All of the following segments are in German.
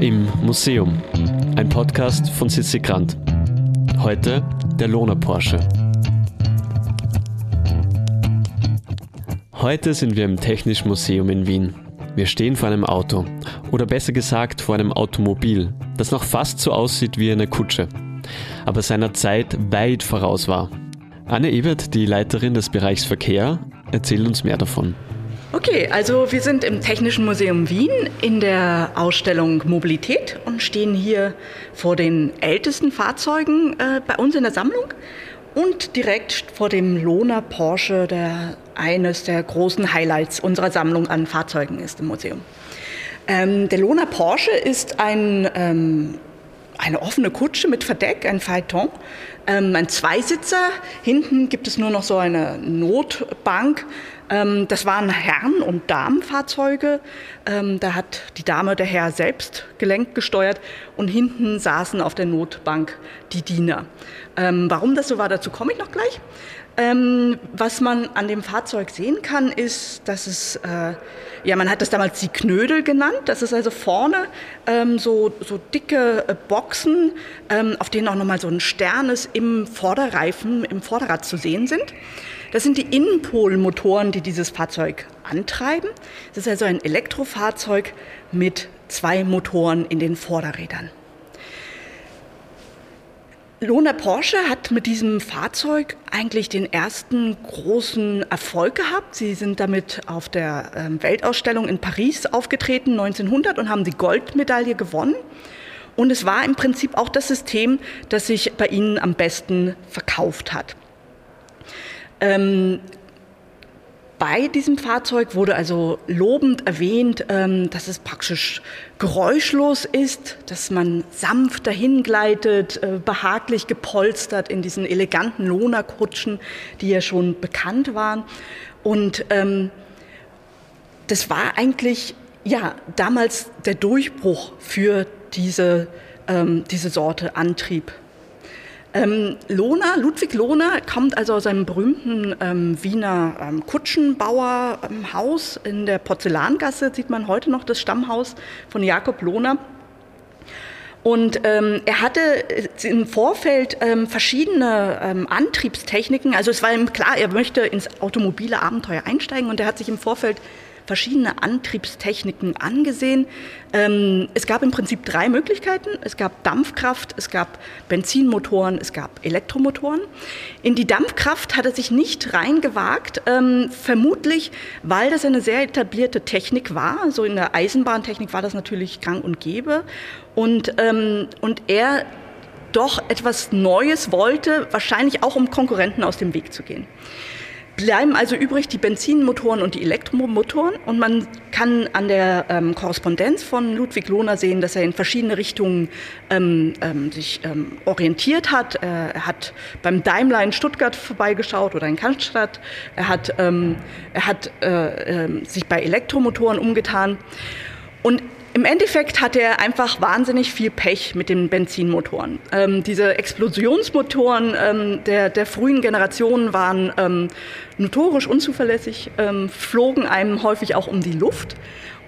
Im Museum. Ein Podcast von Sissi Grant. Heute der Lohner Porsche. Heute sind wir im Technischen Museum in Wien. Wir stehen vor einem Auto. Oder besser gesagt vor einem Automobil, das noch fast so aussieht wie eine Kutsche. Aber seiner Zeit weit voraus war. Anne Ebert, die Leiterin des Bereichs Verkehr, erzählt uns mehr davon. Okay, also wir sind im Technischen Museum Wien in der Ausstellung Mobilität und stehen hier vor den ältesten Fahrzeugen äh, bei uns in der Sammlung und direkt vor dem Lohner Porsche, der eines der großen Highlights unserer Sammlung an Fahrzeugen ist im Museum. Ähm, der Lohner Porsche ist ein ähm, eine offene Kutsche mit Verdeck, ein Phaeton, ähm, ein Zweisitzer. Hinten gibt es nur noch so eine Notbank. Ähm, das waren Herren- und Damenfahrzeuge. Ähm, da hat die Dame der Herr selbst gelenkt gesteuert und hinten saßen auf der Notbank die Diener. Ähm, warum das so war, dazu komme ich noch gleich. Was man an dem Fahrzeug sehen kann, ist, dass es, äh, ja, man hat das damals die Knödel genannt. Das ist also vorne so, so dicke äh, Boxen, auf denen auch nochmal so ein Stern ist im Vorderreifen, im Vorderrad zu sehen sind. Das sind die Innenpolmotoren, die dieses Fahrzeug antreiben. Das ist also ein Elektrofahrzeug mit zwei Motoren in den Vorderrädern. Lohner Porsche hat mit diesem Fahrzeug eigentlich den ersten großen Erfolg gehabt. Sie sind damit auf der ähm, Weltausstellung in Paris aufgetreten 1900 und haben die Goldmedaille gewonnen. Und es war im Prinzip auch das System, das sich bei ihnen am besten verkauft hat. Ähm, bei diesem Fahrzeug wurde also lobend erwähnt, ähm, dass es praktisch geräuschlos ist, dass man sanft dahin gleitet, äh, behaglich gepolstert in diesen eleganten Lohnerkutschen, die ja schon bekannt waren. Und ähm, das war eigentlich ja damals der Durchbruch für diese, ähm, diese Sorte Antrieb. Ähm, Lohner, Ludwig Lohner kommt also aus einem berühmten ähm, Wiener ähm, Kutschenbauerhaus in der Porzellangasse, sieht man heute noch das Stammhaus von Jakob Lohner. Und ähm, er hatte im Vorfeld ähm, verschiedene ähm, Antriebstechniken. Also es war ihm klar, er möchte ins automobile Abenteuer einsteigen und er hat sich im Vorfeld verschiedene Antriebstechniken angesehen. Ähm, es gab im Prinzip drei Möglichkeiten. Es gab Dampfkraft, es gab Benzinmotoren, es gab Elektromotoren. In die Dampfkraft hat er sich nicht reingewagt, ähm, vermutlich, weil das eine sehr etablierte Technik war. So in der Eisenbahntechnik war das natürlich gang und gäbe. Und, ähm, und er doch etwas Neues wollte, wahrscheinlich auch um Konkurrenten aus dem Weg zu gehen bleiben also übrig die Benzinmotoren und die Elektromotoren und man kann an der ähm, Korrespondenz von Ludwig Lohner sehen, dass er in verschiedene Richtungen ähm, ähm, sich ähm, orientiert hat. er hat beim Daimler in Stuttgart vorbeigeschaut oder in Cannstatt. Er hat, ähm, er hat äh, äh, sich bei Elektromotoren umgetan und im Endeffekt hat er einfach wahnsinnig viel Pech mit den Benzinmotoren. Ähm, diese Explosionsmotoren ähm, der, der, frühen Generationen waren ähm, notorisch unzuverlässig, ähm, flogen einem häufig auch um die Luft.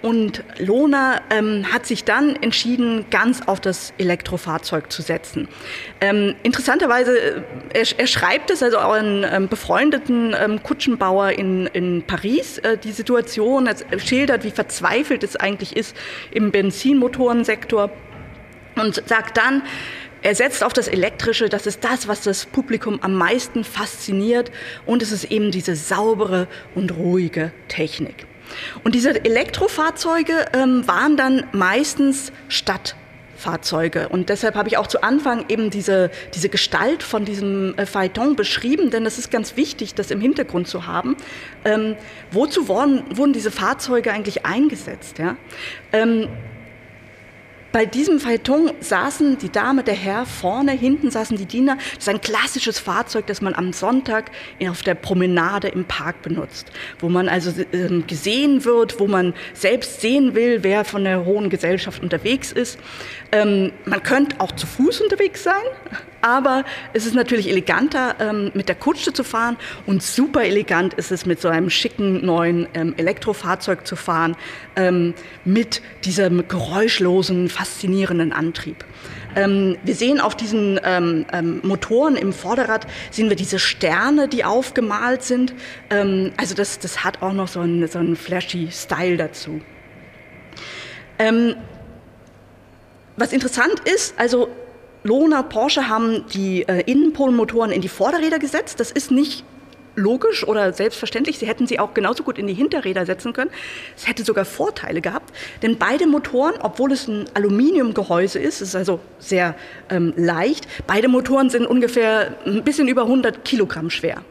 Und Lohner ähm, hat sich dann entschieden, ganz auf das Elektrofahrzeug zu setzen. Ähm, interessanterweise, äh, er, er, schreibt es also auch einen ähm, befreundeten ähm, Kutschenbauer in, in Paris, äh, die Situation, er schildert, wie verzweifelt es eigentlich ist im Benzinmotorensektor und sagt dann, er setzt auf das Elektrische, das ist das, was das Publikum am meisten fasziniert und es ist eben diese saubere und ruhige Technik. Und diese Elektrofahrzeuge ähm, waren dann meistens Stadtfahrzeuge. Und deshalb habe ich auch zu Anfang eben diese, diese Gestalt von diesem äh, Phaeton beschrieben, denn es ist ganz wichtig, das im Hintergrund zu haben. Ähm, wozu wurden, wurden diese Fahrzeuge eigentlich eingesetzt? Ja? Ähm, bei diesem Phaeton saßen die Dame, der Herr vorne, hinten saßen die Diener. Das ist ein klassisches Fahrzeug, das man am Sonntag auf der Promenade im Park benutzt, wo man also ähm, gesehen wird, wo man selbst sehen will, wer von der hohen Gesellschaft unterwegs ist. Ähm, man könnte auch zu Fuß unterwegs sein, aber es ist natürlich eleganter, ähm, mit der Kutsche zu fahren und super elegant ist es, mit so einem schicken neuen Elektrofahrzeug zu fahren, mit diesem geräuschlosen, fast faszinierenden Antrieb. Ähm, wir sehen auf diesen ähm, ähm, Motoren im Vorderrad, sehen wir diese Sterne, die aufgemalt sind. Ähm, also das, das hat auch noch so einen, so einen flashy Style dazu. Ähm, was interessant ist, also Lohner, Porsche haben die äh, Innenpolmotoren in die Vorderräder gesetzt. Das ist nicht logisch oder selbstverständlich. Sie hätten sie auch genauso gut in die Hinterräder setzen können. Es hätte sogar Vorteile gehabt, denn beide Motoren, obwohl es ein Aluminiumgehäuse ist, ist also sehr ähm, leicht, beide Motoren sind ungefähr ein bisschen über 100 Kilogramm schwer.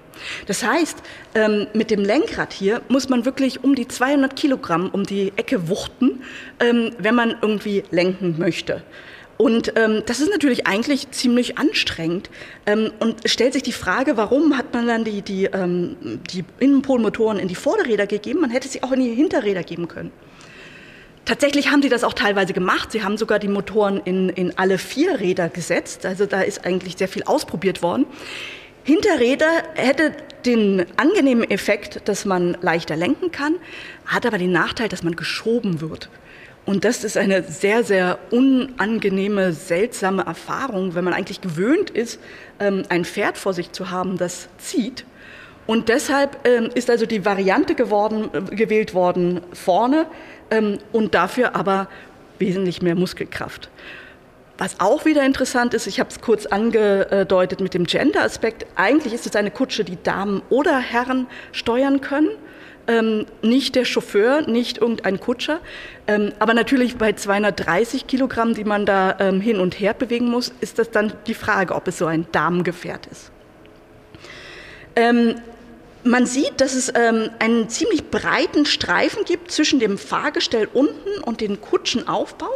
Das heißt, ähm, mit dem Lenkrad hier muss man wirklich um die 200 Kilogramm um die Ecke wuchten, ähm, wenn man irgendwie lenken möchte. Und ähm, das ist natürlich eigentlich ziemlich anstrengend. Ähm, und stellt sich die Frage, warum hat man dann die, die, ähm, die Innenpolmotoren in die Vorderräder gegeben? Man hätte sie auch in die Hinterräder geben können. Tatsächlich haben sie das auch teilweise gemacht. Sie haben sogar die Motoren in, in alle vier Räder gesetzt. Also da ist eigentlich sehr viel ausprobiert worden. Hinterräder hätte den angenehmen Effekt, dass man leichter lenken kann, hat aber den Nachteil, dass man geschoben wird. Und das ist eine sehr, sehr unangenehme, seltsame Erfahrung, wenn man eigentlich gewöhnt ist, ähm, ein Pferd vor sich zu haben, das zieht. Und deshalb ähm, ist also die Variante geworden, äh, gewählt worden vorne ähm, und dafür aber wesentlich mehr Muskelkraft. Was auch wieder interessant ist, ich habe es kurz angedeutet mit dem Gender-Aspekt, eigentlich ist es eine Kutsche, die Damen oder Herren steuern können ähm, nicht der Chauffeur, nicht irgendein Kutscher. Ähm, aber natürlich bei 230 Kilogramm, die man da ähm, hin und her bewegen muss, ist das dann die Frage, ob es so ein Damengefährt ist. Man sieht, dass es ähm, einen ziemlich breiten Streifen gibt zwischen dem Fahrgestell unten und dem Kutschenaufbau.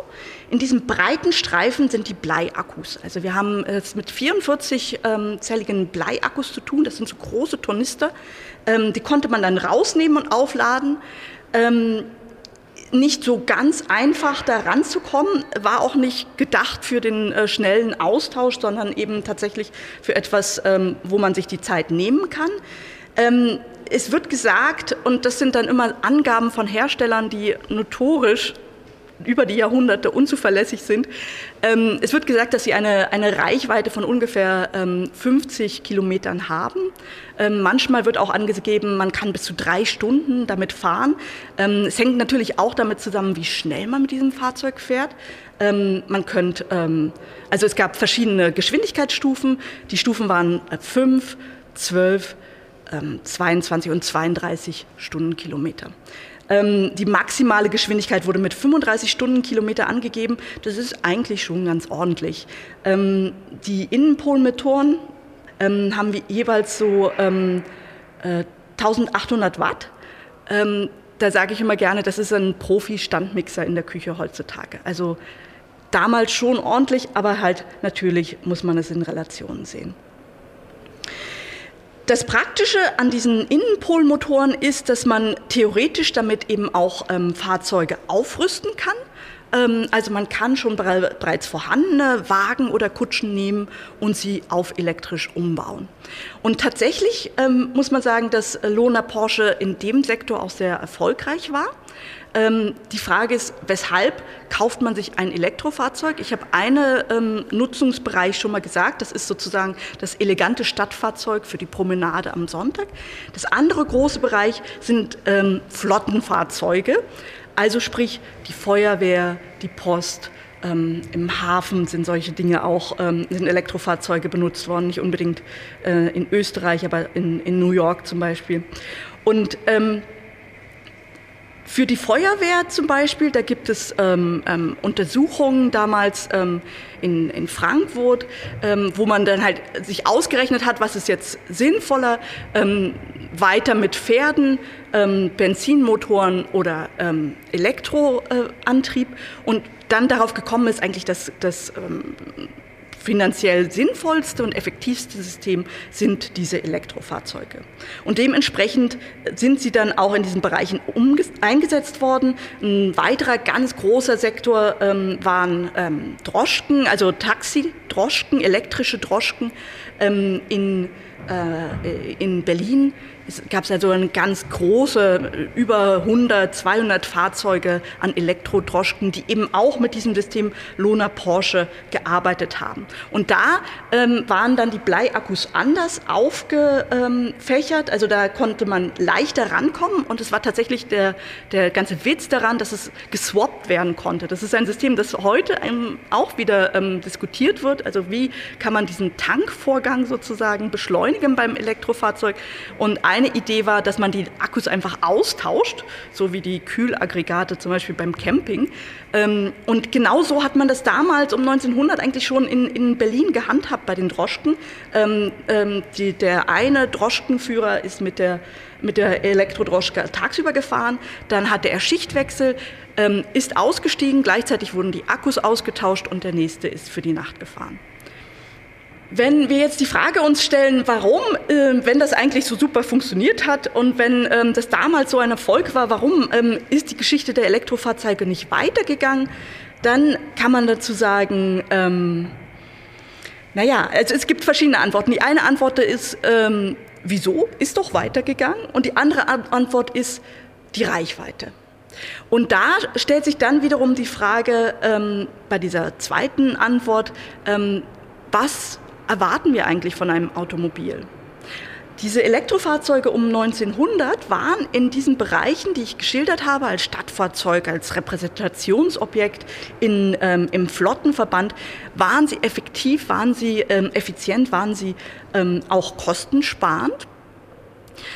In diesem breiten Streifen sind die Bleiakkus. Also wir haben es mit 44-zelligen ähm, Bleiakkus zu tun. Das sind so große Tornister. Ähm, die konnte man dann rausnehmen und aufladen. Ähm, nicht so ganz einfach da ranzukommen, war auch nicht gedacht für den äh, schnellen Austausch, sondern eben tatsächlich für etwas, ähm, wo man sich die Zeit nehmen kann. Ähm, es wird gesagt, und das sind dann immer Angaben von Herstellern, die notorisch über die Jahrhunderte unzuverlässig sind. Ähm, es wird gesagt, dass sie eine, eine Reichweite von ungefähr ähm, 50 Kilometern haben. Ähm, manchmal wird auch angegeben, man kann bis zu drei Stunden damit fahren. Ähm, es hängt natürlich auch damit zusammen, wie schnell man mit diesem Fahrzeug fährt. Ähm, man könnte, ähm, also es gab verschiedene Geschwindigkeitsstufen. Die Stufen waren 5, 12, 22 und 32 Stundenkilometer. Ähm, die maximale Geschwindigkeit wurde mit 35 Stundenkilometer angegeben. Das ist eigentlich schon ganz ordentlich. Ähm, die Innenpolmotoren ähm, haben wir jeweils so äh, 1800 Watt. da sage ich immer gerne, das ist ein Profi-Standmixer in der Küche heutzutage. Also damals schon ordentlich, aber halt natürlich muss man es in Relationen sehen. Das Praktische an diesen Innenpolmotoren ist, dass man theoretisch damit eben auch ähm, Fahrzeuge aufrüsten kann. Ähm, also man kann schon bereits vorhandene Wagen oder Kutschen nehmen und sie auf elektrisch umbauen. Und tatsächlich ähm, muss man sagen, dass Lohner Porsche in dem Sektor auch sehr erfolgreich war. Ähm, die Frage ist, weshalb kauft man sich ein Elektrofahrzeug? Ich habe einen ähm, Nutzungsbereich schon mal gesagt, das ist sozusagen das elegante Stadtfahrzeug für die Promenade am Sonntag. Das andere große Bereich sind ähm, Flottenfahrzeuge, also sprich die Feuerwehr, die Post, ähm, Im Hafen sind solche Dinge auch, ähm, sind Elektrofahrzeuge benutzt worden, nicht unbedingt äh, in Österreich, aber in, in New York zum Beispiel. Und ähm, für die Feuerwehr zum Beispiel, da gibt es ähm, ähm, Untersuchungen damals ähm, in, in Frankfurt, ähm, wo man dann halt sich ausgerechnet hat, was ist jetzt sinnvoller, ähm, weiter mit Pferden, ähm, Benzinmotoren oder Elektroantrieb. Und dann darauf gekommen ist eigentlich, dass das finanziell sinnvollste und effektivste System sind diese Elektrofahrzeuge. Und dementsprechend sind sie dann auch in diesen Bereichen eingesetzt worden. Ein weiterer ganz großer Sektor ähm, waren ähm, Droschken, also Taxi-Droschken, elektrische Droschken ähm, in, in Berlin es gab also eine ganz große, über 100, 200 Fahrzeuge an Elektrodroschken, die eben auch mit diesem System Lohner Porsche gearbeitet haben. Und da ähm, waren dann die Bleiakkus anders aufgefächert, also da konnte man leichter rankommen und es war tatsächlich der, der ganze Witz daran, dass es geswappt werden konnte. Das ist ein System, das heute auch wieder ähm, diskutiert wird. Also wie kann man diesen Tankvorgang sozusagen beschleunigen beim Elektrofahrzeug? Und eine Idee war, dass man die Akkus einfach austauscht, so wie die Kühlaggregate zum Beispiel beim Camping. Ähm, und genau so hat man das damals um 1900 eigentlich schon in, in Berlin gehandhabt bei den Droschken. Ähm, ähm, die, der eine Droschkenführer ist mit der mit der Elektrodroschke tagsüber gefahren, dann hatte er Schichtwechsel, ähm, ist ausgestiegen, gleichzeitig wurden die Akkus ausgetauscht und der nächste ist für die Nacht gefahren. Wenn wir jetzt die Frage uns stellen, warum, äh, wenn das eigentlich so super funktioniert hat und wenn ähm, das damals so ein Erfolg war, warum ähm, ist die Geschichte der Elektrofahrzeuge nicht weitergegangen, dann kann man dazu sagen, ähm, naja, also es gibt verschiedene Antworten. Die eine Antwort ist, ähm, wieso ist doch weitergegangen? Und die andere Antwort ist die Reichweite. Und da stellt sich dann wiederum die Frage ähm, bei dieser zweiten Antwort, ähm, was erwarten wir eigentlich von einem Automobil? Diese Elektrofahrzeuge um 1900 waren in diesen Bereichen, die ich geschildert habe, als Stadtfahrzeug, als Repräsentationsobjekt in, ähm, im Flottenverband, waren sie effektiv, waren sie ähm, effizient, waren sie ähm, auch kostensparend.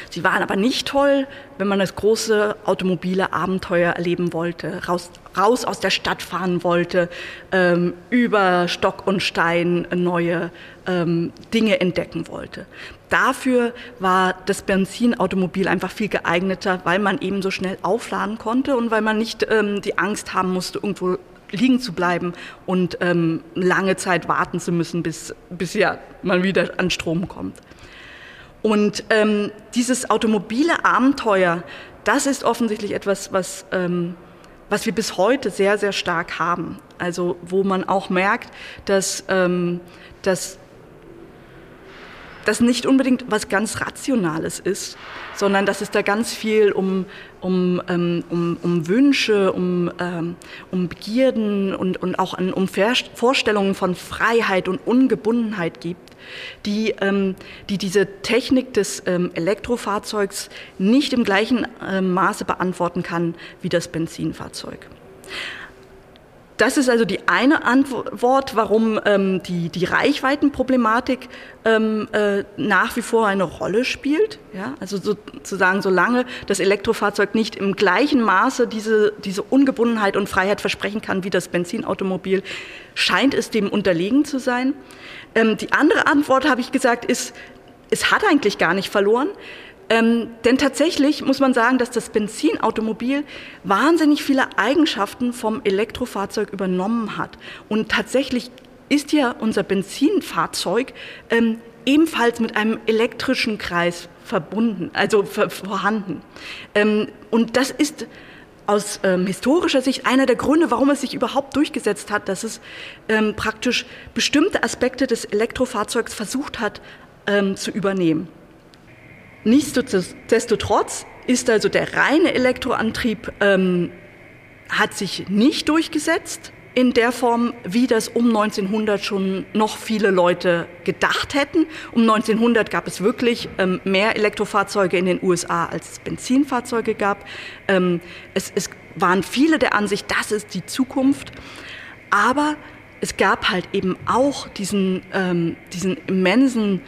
Sie waren aber nicht toll, wenn man das große automobile Abenteuer erleben wollte, raus, raus aus der Stadt fahren wollte, ähm, über Stock und Stein neue ähm, Dinge entdecken wollte. Dafür war das Benzinautomobil einfach viel geeigneter, weil man eben so schnell aufladen konnte und weil man nicht ähm, die Angst haben musste, irgendwo liegen zu bleiben und ähm, lange Zeit warten zu müssen, bis, bis ja man wieder an Strom kommt. Und ähm, dieses automobile Abenteuer, das ist offensichtlich etwas, was, ähm, was wir bis heute sehr, sehr stark haben. Also wo man auch merkt, dass, ähm, dass das nicht unbedingt was ganz Rationales ist, sondern dass es da ganz viel um, um, ähm, um, um Wünsche, um, ähm, um Begierden und, und auch an, um Vorstellungen von Freiheit und Ungebundenheit gibt, die, ähm, die diese Technik des Elektrofahrzeugs nicht im gleichen Maße beantworten kann wie das Benzinfahrzeug. Das ist also die eine Antwort, warum ähm, die, die Reichweitenproblematik ähm, äh, nach wie vor eine Rolle spielt. Ja? Also sozusagen, solange das Elektrofahrzeug nicht im gleichen Maße diese, diese Ungebundenheit und Freiheit versprechen kann wie das Benzinautomobil, scheint es dem unterlegen zu sein. Ähm, die andere Antwort, habe ich gesagt, ist, es hat eigentlich gar nicht verloren. Ähm, denn tatsächlich muss man sagen, dass das Benzinautomobil wahnsinnig viele Eigenschaften vom Elektrofahrzeug übernommen hat. Und tatsächlich ist ja unser Benzinfahrzeug ähm, ebenfalls mit einem elektrischen Kreis verbunden, also vorhanden. Ähm, und das ist aus ähm, historischer Sicht einer der Gründe, warum es sich überhaupt durchgesetzt hat, dass es ähm, praktisch bestimmte Aspekte des Elektrofahrzeugs versucht hat ähm, zu übernehmen. Nichtsdestotrotz ist also der reine Elektroantrieb ähm, hat sich nicht durchgesetzt in der Form, wie das um 1900 schon noch viele Leute gedacht hätten. Um 1900 gab es wirklich ähm, mehr Elektrofahrzeuge in den USA, als es Benzinfahrzeuge gab. Ähm, es, es waren viele der Ansicht, das ist die Zukunft. Aber es gab halt eben auch diesen, ähm, diesen immensen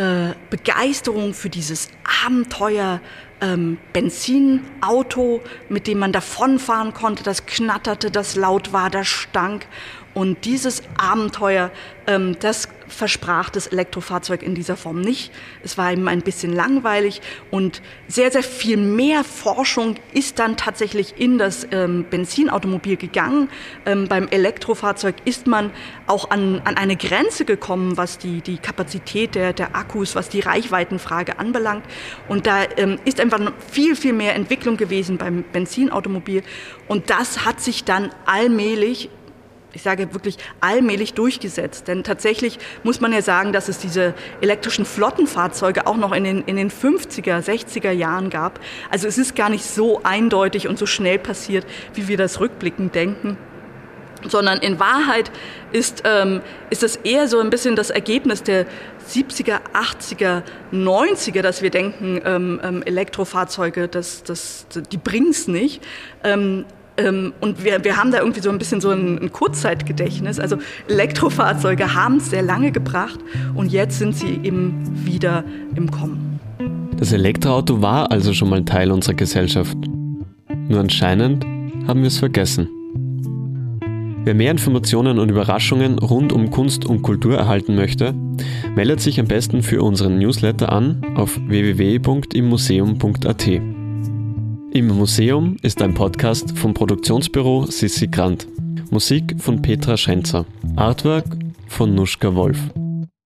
äh, Begeisterung für dieses Abenteuer ähm, Benzinauto, mit dem man davonfahren konnte, das knatterte, das laut war, das stank. Und dieses Abenteuer, ähm, das versprach das Elektrofahrzeug in dieser Form nicht. Es war eben ein bisschen langweilig und sehr, sehr viel mehr Forschung ist dann tatsächlich in das ähm, Benzinautomobil gegangen. Ähm, beim Elektrofahrzeug ist man auch an, an eine Grenze gekommen, was die, die Kapazität der, der Akkus, was die Reichweitenfrage anbelangt. Und da ähm, ist einfach viel, viel mehr Entwicklung gewesen beim Benzinautomobil. Und das hat sich dann allmählich ich sage wirklich allmählich durchgesetzt. Denn tatsächlich muss man ja sagen, dass es diese elektrischen Flottenfahrzeuge auch noch in den, in den 50er, 60er Jahren gab. Also es ist gar nicht so eindeutig und so schnell passiert, wie wir das rückblickend denken sondern in Wahrheit ist, ähm, ist das eher so ein bisschen das Ergebnis der 70er, 80er, 90er, dass wir denken, ähm, ähm, Elektrofahrzeuge, das, das, die bringen es nicht. Ähm, und wir, wir haben da irgendwie so ein bisschen so ein, ein Kurzzeitgedächtnis. Also Elektrofahrzeuge haben es sehr lange gebracht und jetzt sind sie eben wieder im Kommen. Das Elektroauto war also schon mal Teil unserer Gesellschaft. Nur anscheinend haben wir es vergessen. Wer mehr Informationen und Überraschungen rund um Kunst und Kultur erhalten möchte, meldet sich am besten für unseren Newsletter an auf www.immuseum.at. Im Museum ist ein Podcast vom Produktionsbüro Sissi Grant. Musik von Petra Schenzer. Artwork von Nuschka Wolf.